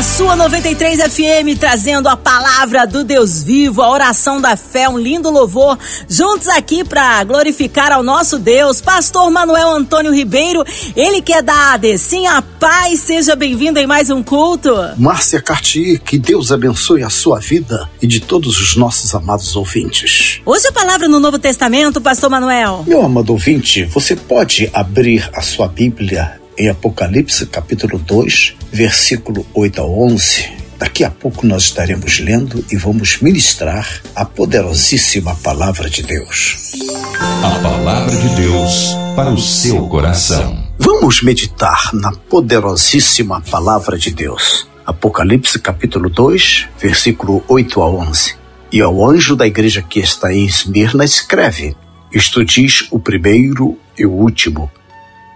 a sua 93 FM trazendo a palavra do Deus vivo, a oração da fé, um lindo louvor, juntos aqui para glorificar ao nosso Deus. Pastor Manuel Antônio Ribeiro, ele que é da sim a paz, seja bem-vindo em mais um culto. Márcia Cartier, que Deus abençoe a sua vida e de todos os nossos amados ouvintes. Hoje a palavra no Novo Testamento, Pastor Manuel. Meu amado ouvinte, você pode abrir a sua Bíblia em Apocalipse capítulo 2, versículo 8 a 11. Daqui a pouco nós estaremos lendo e vamos ministrar a poderosíssima palavra de Deus. A palavra de Deus para o seu coração. Vamos meditar na poderosíssima palavra de Deus. Apocalipse capítulo 2, versículo 8 a 11. E ao anjo da igreja que está em Esmirna escreve: Isto diz o primeiro e o último,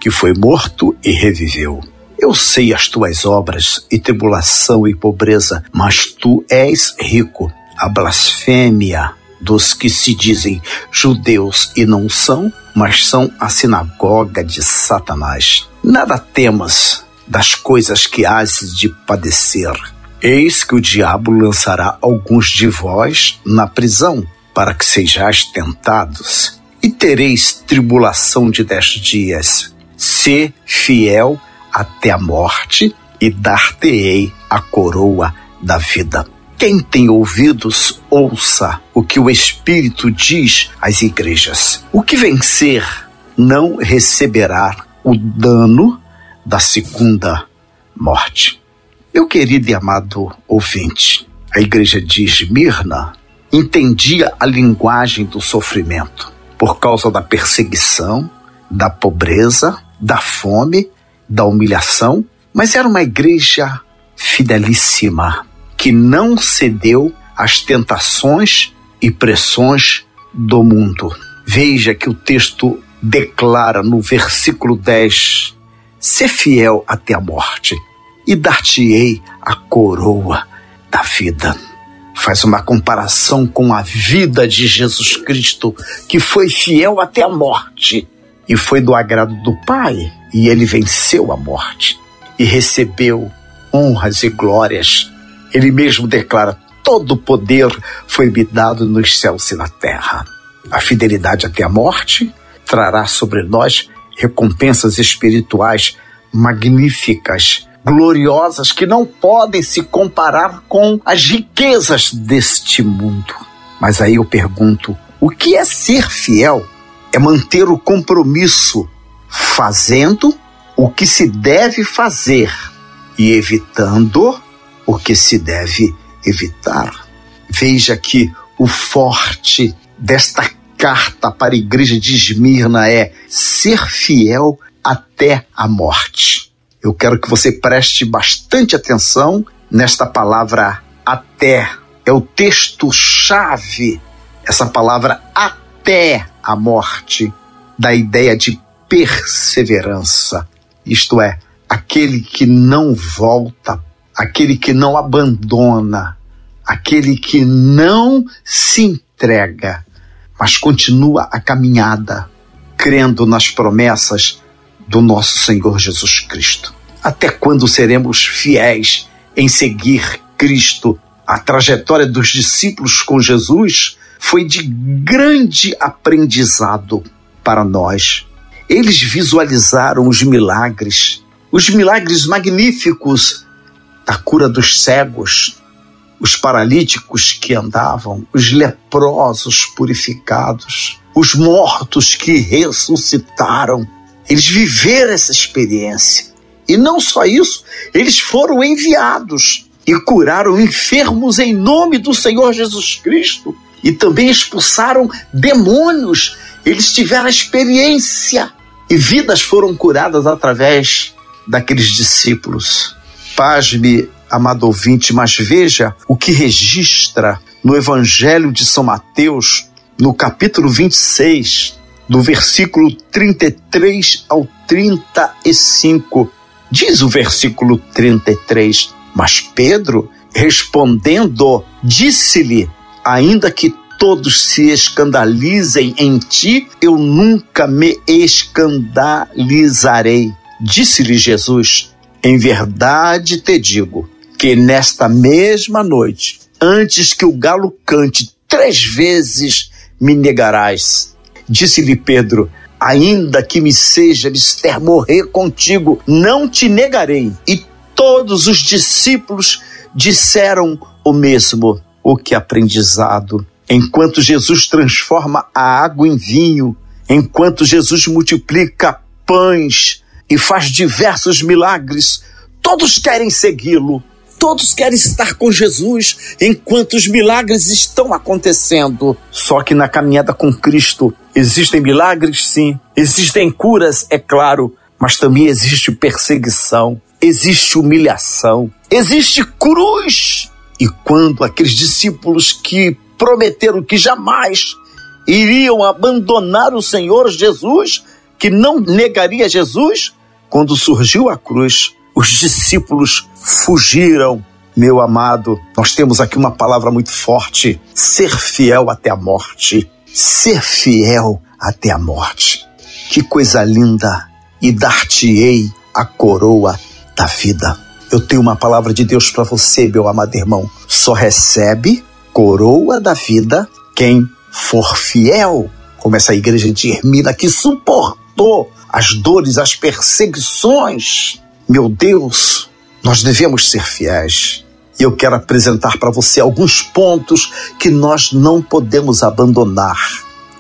que foi morto e reviveu. Eu sei as tuas obras e tribulação e pobreza, mas tu és rico. A blasfêmia dos que se dizem judeus e não são, mas são a sinagoga de Satanás. Nada temas das coisas que has de padecer. Eis que o diabo lançará alguns de vós na prisão, para que sejais tentados, e tereis tribulação de dez dias ser fiel até a morte e dar-te-ei a coroa da vida. Quem tem ouvidos, ouça o que o Espírito diz às igrejas. O que vencer não receberá o dano da segunda morte. Meu querido e amado ouvinte, a igreja de Esmirna entendia a linguagem do sofrimento por causa da perseguição, da pobreza da fome, da humilhação, mas era uma igreja fidelíssima, que não cedeu às tentações e pressões do mundo. Veja que o texto declara no versículo 10: Ser fiel até a morte, e dar-te-ei a coroa da vida. Faz uma comparação com a vida de Jesus Cristo, que foi fiel até a morte e foi do agrado do Pai, e ele venceu a morte e recebeu honras e glórias. Ele mesmo declara: todo o poder foi me dado nos céus e na terra. A fidelidade até a morte trará sobre nós recompensas espirituais magníficas, gloriosas, que não podem se comparar com as riquezas deste mundo. Mas aí eu pergunto: o que é ser fiel é manter o compromisso fazendo o que se deve fazer e evitando o que se deve evitar. Veja que o forte desta carta para a igreja de Esmirna é ser fiel até a morte. Eu quero que você preste bastante atenção nesta palavra até. É o texto-chave, essa palavra até a morte da ideia de perseverança, isto é, aquele que não volta, aquele que não abandona, aquele que não se entrega, mas continua a caminhada, crendo nas promessas do nosso Senhor Jesus Cristo. Até quando seremos fiéis em seguir Cristo? A trajetória dos discípulos com Jesus foi de grande aprendizado para nós. Eles visualizaram os milagres, os milagres magníficos da cura dos cegos, os paralíticos que andavam, os leprosos purificados, os mortos que ressuscitaram. Eles viveram essa experiência. E não só isso, eles foram enviados e curaram enfermos em nome do Senhor Jesus Cristo e também expulsaram demônios. Eles tiveram experiência e vidas foram curadas através daqueles discípulos. Pasme, amado ouvinte, mas veja o que registra no Evangelho de São Mateus, no capítulo 26, do versículo 33 ao 35. Diz o versículo 33: Mas Pedro, respondendo, disse-lhe: ainda que todos se escandalizem em ti, eu nunca me escandalizarei. Disse-lhe Jesus: Em verdade te digo que nesta mesma noite, antes que o galo cante três vezes, me negarás. Disse-lhe Pedro: Ainda que me seja mister morrer contigo, não te negarei. E todos os discípulos disseram o mesmo. O que aprendizado! Enquanto Jesus transforma a água em vinho, enquanto Jesus multiplica pães e faz diversos milagres, todos querem segui-lo. Todos querem estar com Jesus enquanto os milagres estão acontecendo. Só que na caminhada com Cristo existem milagres, sim, existem curas, é claro, mas também existe perseguição, existe humilhação, existe cruz. E quando aqueles discípulos que prometeram que jamais iriam abandonar o Senhor Jesus, que não negaria Jesus, quando surgiu a cruz, os discípulos fugiram. Meu amado, nós temos aqui uma palavra muito forte: ser fiel até a morte. Ser fiel até a morte. Que coisa linda! E dar-te-ei a coroa da vida. Eu tenho uma palavra de Deus para você, meu amado irmão. Só recebe coroa da vida quem for fiel, como essa igreja de Hermina que suportou as dores, as perseguições. Meu Deus, nós devemos ser fiéis. E eu quero apresentar para você alguns pontos que nós não podemos abandonar,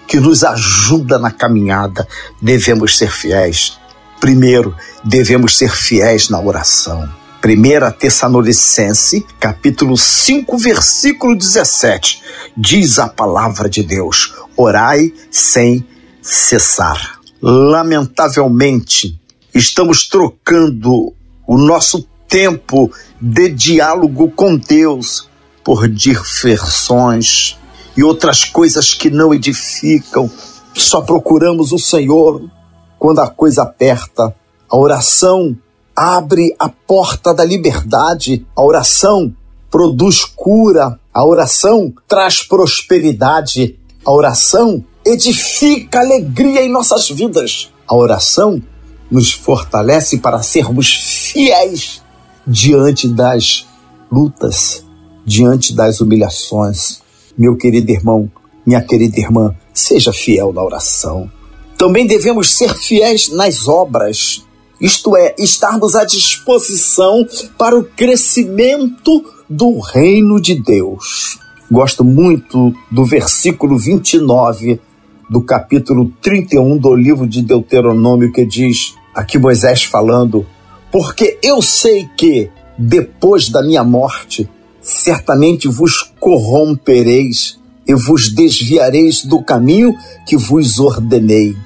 que nos ajuda na caminhada. Devemos ser fiéis. Primeiro, devemos ser fiéis na oração. 1 Tessalonicense, capítulo 5, versículo 17, diz a palavra de Deus: orai sem cessar. Lamentavelmente, estamos trocando o nosso tempo de diálogo com Deus por diversões e outras coisas que não edificam. Só procuramos o Senhor quando a coisa aperta. A oração abre a porta da liberdade. A oração produz cura. A oração traz prosperidade. A oração edifica alegria em nossas vidas. A oração nos fortalece para sermos fiéis diante das lutas, diante das humilhações. Meu querido irmão, minha querida irmã, seja fiel na oração. Também devemos ser fiéis nas obras isto é, estarmos à disposição para o crescimento do reino de Deus. Gosto muito do versículo 29 do capítulo 31 do livro de Deuteronômio que diz, aqui Moisés falando, porque eu sei que depois da minha morte certamente vos corrompereis e vos desviareis do caminho que vos ordenei.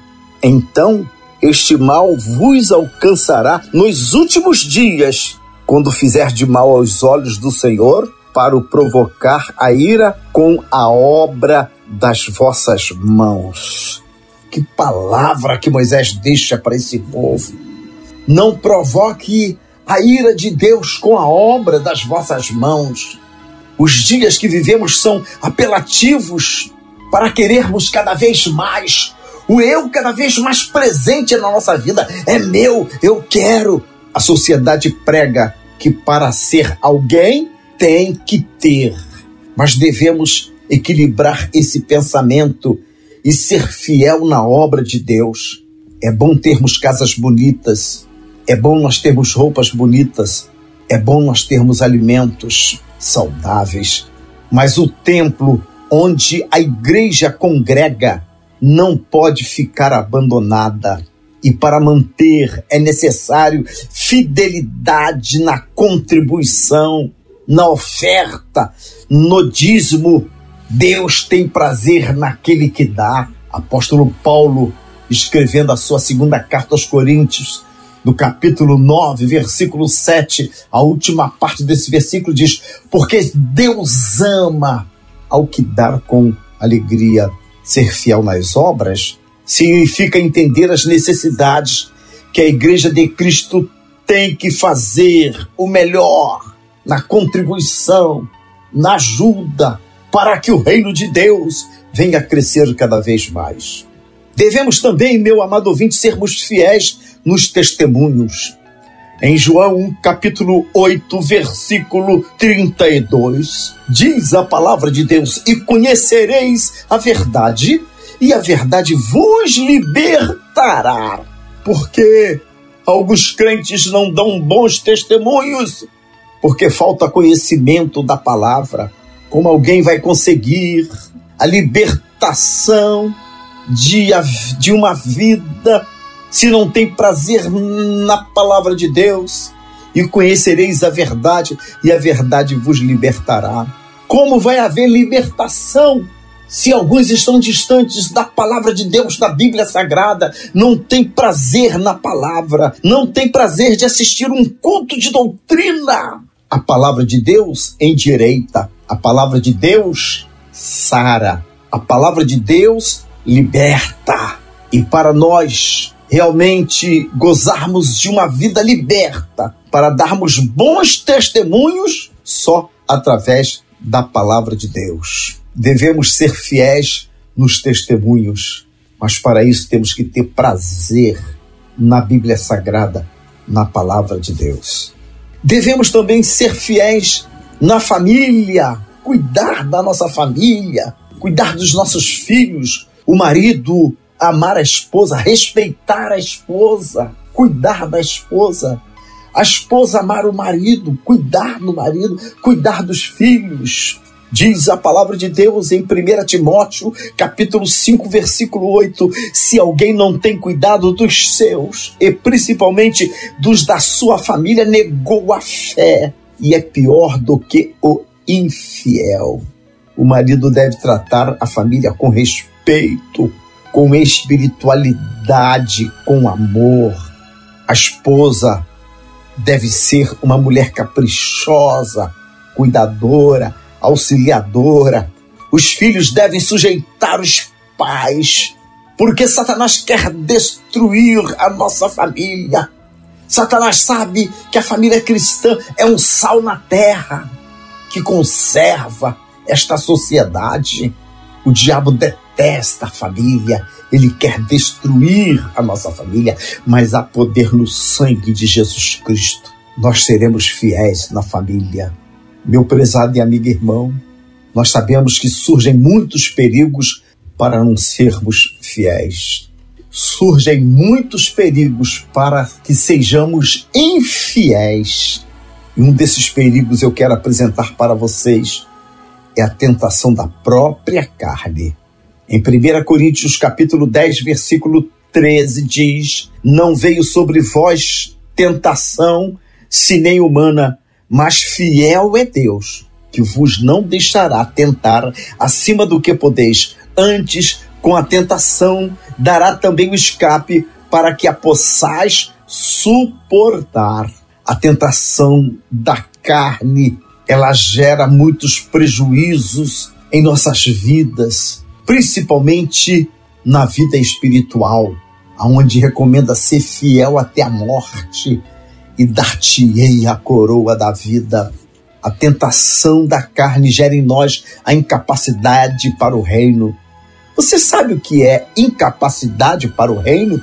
Então este mal vos alcançará nos últimos dias, quando fizer de mal aos olhos do Senhor, para o provocar a ira com a obra das vossas mãos. Que palavra que Moisés deixa para esse povo. Não provoque a ira de Deus com a obra das vossas mãos. Os dias que vivemos são apelativos para querermos cada vez mais o eu cada vez mais presente na nossa vida. É meu, eu quero. A sociedade prega que para ser alguém tem que ter. Mas devemos equilibrar esse pensamento e ser fiel na obra de Deus. É bom termos casas bonitas, é bom nós termos roupas bonitas, é bom nós termos alimentos saudáveis, mas o templo onde a igreja congrega não pode ficar abandonada. E para manter é necessário fidelidade na contribuição, na oferta, no dízimo. Deus tem prazer naquele que dá. Apóstolo Paulo, escrevendo a sua segunda carta aos Coríntios, no capítulo 9, versículo 7, a última parte desse versículo diz: Porque Deus ama ao que dar com alegria. Ser fiel nas obras significa entender as necessidades que a Igreja de Cristo tem que fazer o melhor na contribuição, na ajuda, para que o reino de Deus venha a crescer cada vez mais. Devemos também, meu amado ouvinte, sermos fiéis nos testemunhos. Em João capítulo 8, versículo 32, diz a palavra de Deus: E conhecereis a verdade, e a verdade vos libertará. Porque alguns crentes não dão bons testemunhos, porque falta conhecimento da palavra. Como alguém vai conseguir a libertação de, de uma vida se não tem prazer na palavra de Deus? E conhecereis a verdade, e a verdade vos libertará. Como vai haver libertação se alguns estão distantes da palavra de Deus, da Bíblia Sagrada, não tem prazer na palavra, não tem prazer de assistir um culto de doutrina? A palavra de Deus endireita, a palavra de Deus sara, a palavra de Deus liberta. E para nós realmente gozarmos de uma vida liberta, para darmos bons testemunhos só através da palavra de Deus. Devemos ser fiéis nos testemunhos, mas para isso temos que ter prazer na Bíblia Sagrada, na palavra de Deus. Devemos também ser fiéis na família, cuidar da nossa família, cuidar dos nossos filhos, o marido amar a esposa, respeitar a esposa, cuidar da esposa, a esposa amar o marido, cuidar do marido, cuidar dos filhos. Diz a palavra de Deus em 1 Timóteo, capítulo 5, versículo 8: se alguém não tem cuidado dos seus, e principalmente dos da sua família, negou a fé e é pior do que o infiel. O marido deve tratar a família com respeito, com espiritualidade, com amor. A esposa deve ser uma mulher caprichosa, cuidadora, auxiliadora. Os filhos devem sujeitar os pais, porque Satanás quer destruir a nossa família. Satanás sabe que a família cristã é um sal na terra que conserva esta sociedade. O diabo detesta a família, ele quer destruir a nossa família, mas há poder no sangue de Jesus Cristo. Nós seremos fiéis na família. Meu prezado e amigo irmão, nós sabemos que surgem muitos perigos para não sermos fiéis. Surgem muitos perigos para que sejamos infiéis. E um desses perigos eu quero apresentar para vocês é a tentação da própria carne. Em 1 Coríntios capítulo 10, versículo 13 diz: Não veio sobre vós tentação, se nem humana, mas fiel é Deus, que vos não deixará tentar acima do que podeis. Antes, com a tentação, dará também o escape para que a possais suportar. A tentação da carne ela gera muitos prejuízos em nossas vidas, principalmente na vida espiritual, aonde recomenda ser fiel até a morte e dar-te-ei a coroa da vida. A tentação da carne gera em nós a incapacidade para o reino. Você sabe o que é incapacidade para o reino?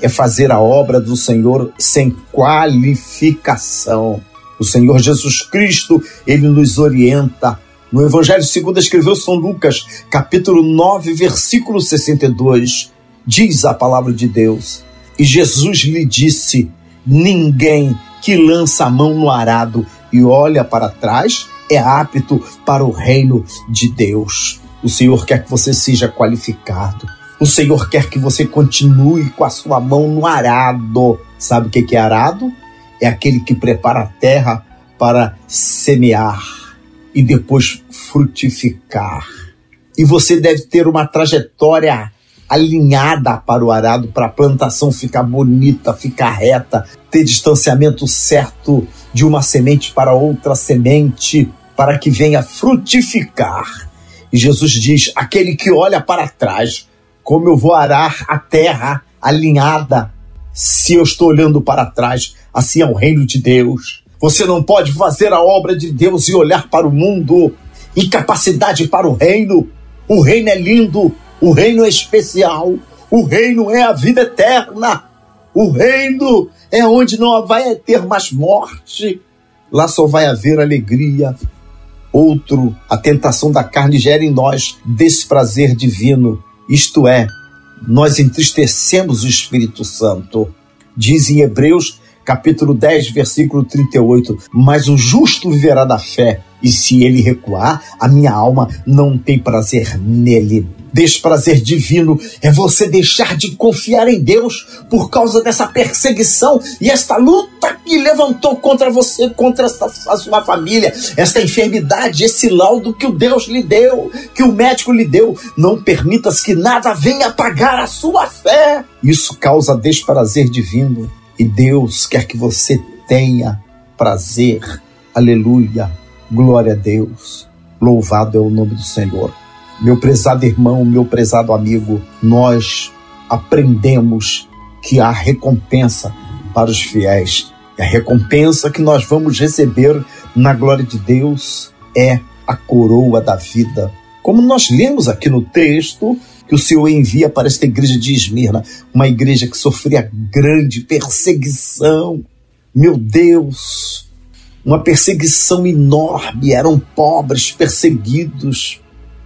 É fazer a obra do Senhor sem qualificação. O Senhor Jesus Cristo, ele nos orienta. No Evangelho segundo escreveu São Lucas, capítulo 9, versículo 62, diz a palavra de Deus: E Jesus lhe disse: Ninguém que lança a mão no arado e olha para trás é apto para o reino de Deus. O Senhor quer que você seja qualificado. O Senhor quer que você continue com a sua mão no arado. Sabe o que é arado? é aquele que prepara a terra para semear e depois frutificar. E você deve ter uma trajetória alinhada para o arado, para a plantação ficar bonita, ficar reta, ter distanciamento certo de uma semente para outra semente, para que venha frutificar. E Jesus diz: aquele que olha para trás, como eu vou arar a terra alinhada, se eu estou olhando para trás, assim é o reino de Deus. Você não pode fazer a obra de Deus e olhar para o mundo incapacidade para o reino. O reino é lindo, o reino é especial, o reino é a vida eterna. O reino é onde não vai ter mais morte. Lá só vai haver alegria. Outro, a tentação da carne gera em nós desprazer divino. Isto é, nós entristecemos o Espírito Santo. Diz em Hebreus capítulo 10, versículo 38. Mas o justo viverá da fé, e se ele recuar, a minha alma não tem prazer nele. Desprazer divino é você deixar de confiar em Deus por causa dessa perseguição e esta luta que levantou contra você, contra esta, a sua família, esta enfermidade, esse laudo que o Deus lhe deu, que o médico lhe deu. Não permitas que nada venha apagar a sua fé. Isso causa desprazer divino. E Deus quer que você tenha prazer. Aleluia. Glória a Deus. Louvado é o nome do Senhor. Meu prezado irmão, meu prezado amigo, nós aprendemos que há recompensa para os fiéis. E a recompensa que nós vamos receber na glória de Deus é a coroa da vida. Como nós lemos aqui no texto, que o Senhor envia para esta igreja de Esmirna, uma igreja que sofria grande perseguição. Meu Deus, uma perseguição enorme, eram pobres, perseguidos,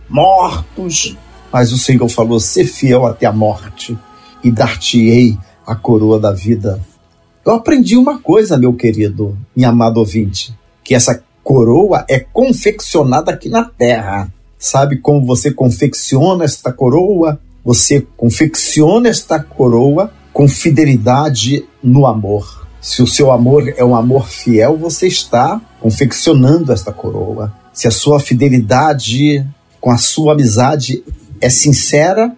mortos. Mas o Senhor falou: ser fiel até a morte e dar-te-ei a coroa da vida. Eu aprendi uma coisa, meu querido e amado ouvinte, que essa coroa é confeccionada aqui na terra Sabe como você confecciona esta coroa? Você confecciona esta coroa com fidelidade no amor. Se o seu amor é um amor fiel, você está confeccionando esta coroa. Se a sua fidelidade com a sua amizade é sincera,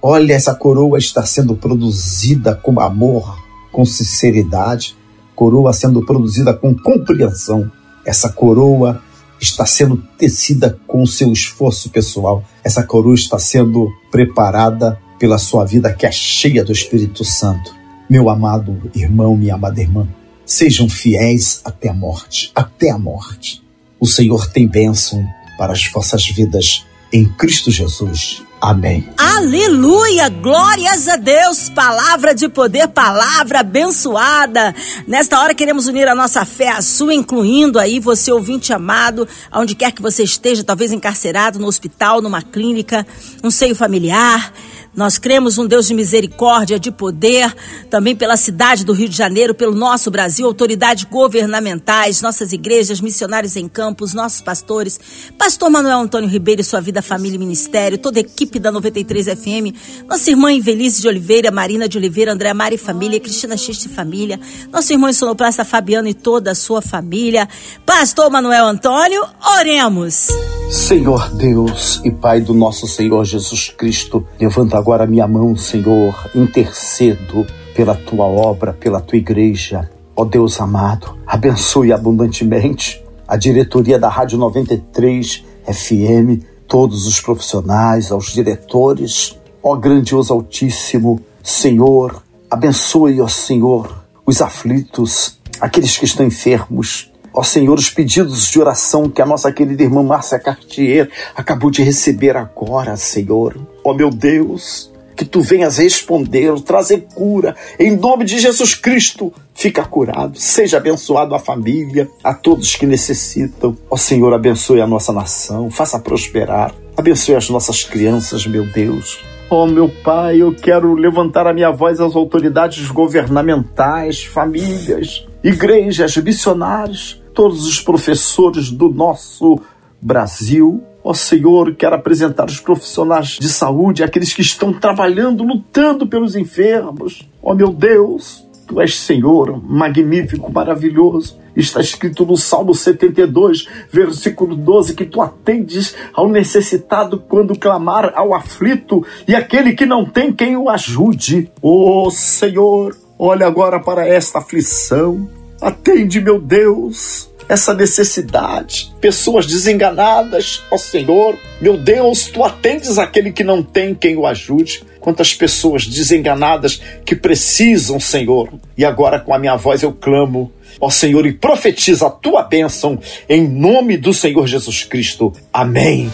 olha, essa coroa está sendo produzida com amor, com sinceridade, coroa sendo produzida com compreensão. Essa coroa está sendo tecida com o seu esforço pessoal. Essa coroa está sendo preparada pela sua vida que é cheia do Espírito Santo. Meu amado irmão, minha amada irmã, sejam fiéis até a morte, até a morte. O Senhor tem bênção para as vossas vidas em Cristo Jesus. Amém. Aleluia! Glórias a Deus! Palavra de poder, palavra abençoada. Nesta hora queremos unir a nossa fé à sua, incluindo aí você, ouvinte amado, aonde quer que você esteja, talvez encarcerado no hospital, numa clínica, um seio familiar nós cremos um Deus de misericórdia, de poder, também pela cidade do Rio de Janeiro, pelo nosso Brasil, autoridades governamentais, nossas igrejas, missionários em campos, nossos pastores, pastor Manuel Antônio Ribeiro e sua vida, família e ministério, toda a equipe da 93 FM, nossa irmã Invelice de Oliveira, Marina de Oliveira, André Mari Família, Cristina Xiste Família, nosso irmão em Sonoplasta Fabiano e toda a sua família. Pastor Manuel Antônio, oremos. Senhor Deus e Pai do nosso Senhor Jesus Cristo, levanta agora minha mão, Senhor, intercedo pela tua obra, pela tua igreja. Ó Deus amado, abençoe abundantemente a diretoria da Rádio 93 FM, todos os profissionais, aos diretores. Ó grandioso Altíssimo, Senhor, abençoe, ó Senhor, os aflitos, aqueles que estão enfermos, Ó Senhor, os pedidos de oração que a nossa querida irmã Márcia Cartier acabou de receber agora, Senhor. Ó meu Deus, que tu venhas responder, trazer cura. Em nome de Jesus Cristo, fica curado. Seja abençoado a família, a todos que necessitam. Ó Senhor, abençoe a nossa nação, faça prosperar. Abençoe as nossas crianças, meu Deus. Ó oh, meu Pai, eu quero levantar a minha voz às autoridades governamentais, famílias, igrejas, missionários, todos os professores do nosso Brasil. Ó Senhor, quero apresentar os profissionais de saúde, aqueles que estão trabalhando, lutando pelos enfermos. Ó meu Deus, Tu és Senhor, magnífico, maravilhoso. Está escrito no Salmo 72, versículo 12, que tu atendes ao necessitado quando clamar ao aflito e aquele que não tem quem o ajude. Ó oh, Senhor, olha agora para esta aflição Atende, meu Deus. essa necessidade. Pessoas desenganadas, ó Senhor, meu Deus, tu atendes aquele que não tem quem o ajude. Quantas pessoas desenganadas que precisam, Senhor. E agora com a minha voz eu clamo, ó Senhor, e profetiza a tua bênção em nome do Senhor Jesus Cristo. Amém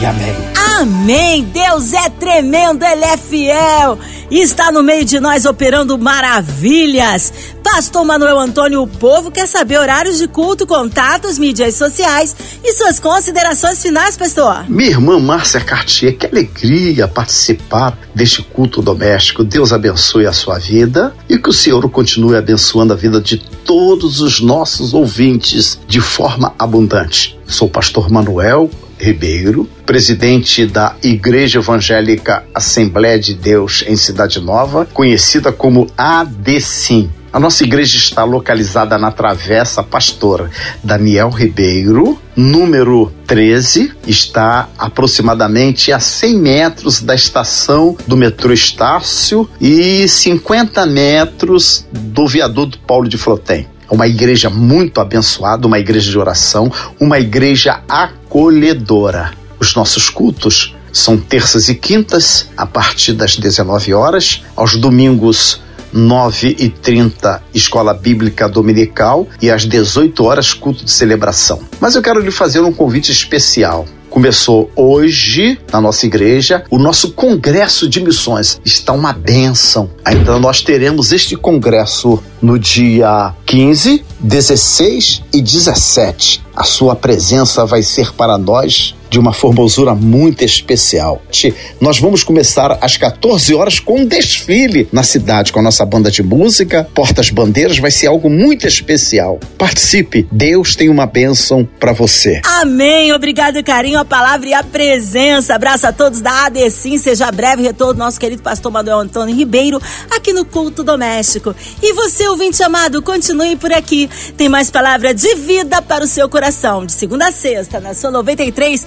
e amém. Amém! Deus é tremendo, Ele é fiel e está no meio de nós operando maravilhas. Pastor Manuel Antônio, o povo quer saber horários de culto, contatos, mídias sociais e suas considerações finais, pastor. Minha irmã Márcia Cartier, que alegria participar deste culto doméstico. Deus abençoe a sua vida e que o Senhor continue abençoando a vida de todos os nossos ouvintes de forma abundante. Sou o pastor Manuel Ribeiro, presidente da Igreja Evangélica Assembleia de Deus em Cidade Nova, conhecida como ADCIM. A nossa igreja está localizada na Travessa Pastor Daniel Ribeiro, número 13, está aproximadamente a 100 metros da estação do metrô Estácio e 50 metros do viaduto Paulo de Flotem uma igreja muito abençoada, uma igreja de oração, uma igreja acolhedora. Os nossos cultos são terças e quintas, a partir das 19 horas, aos domingos 9 e 30 Escola Bíblica Dominical e às 18 horas culto de celebração. Mas eu quero lhe fazer um convite especial. Começou hoje na nossa igreja o nosso congresso de missões. Está uma bênção. Então nós teremos este congresso no dia 15, 16 e 17. A sua presença vai ser para nós de uma formosura muito especial. Nós vamos começar às 14 horas com um desfile na cidade com a nossa banda de música, Portas Bandeiras, vai ser algo muito especial. Participe, Deus tem uma bênção para você. Amém. Obrigado, carinho, a palavra e a presença. Abraço a todos da ADCIM. Seja breve retorno nosso querido pastor Manuel Antônio Ribeiro aqui no Culto Doméstico. E você, ouvinte amado, continue por aqui. Tem mais palavra de vida para o seu coração. De segunda a sexta, na sua 93,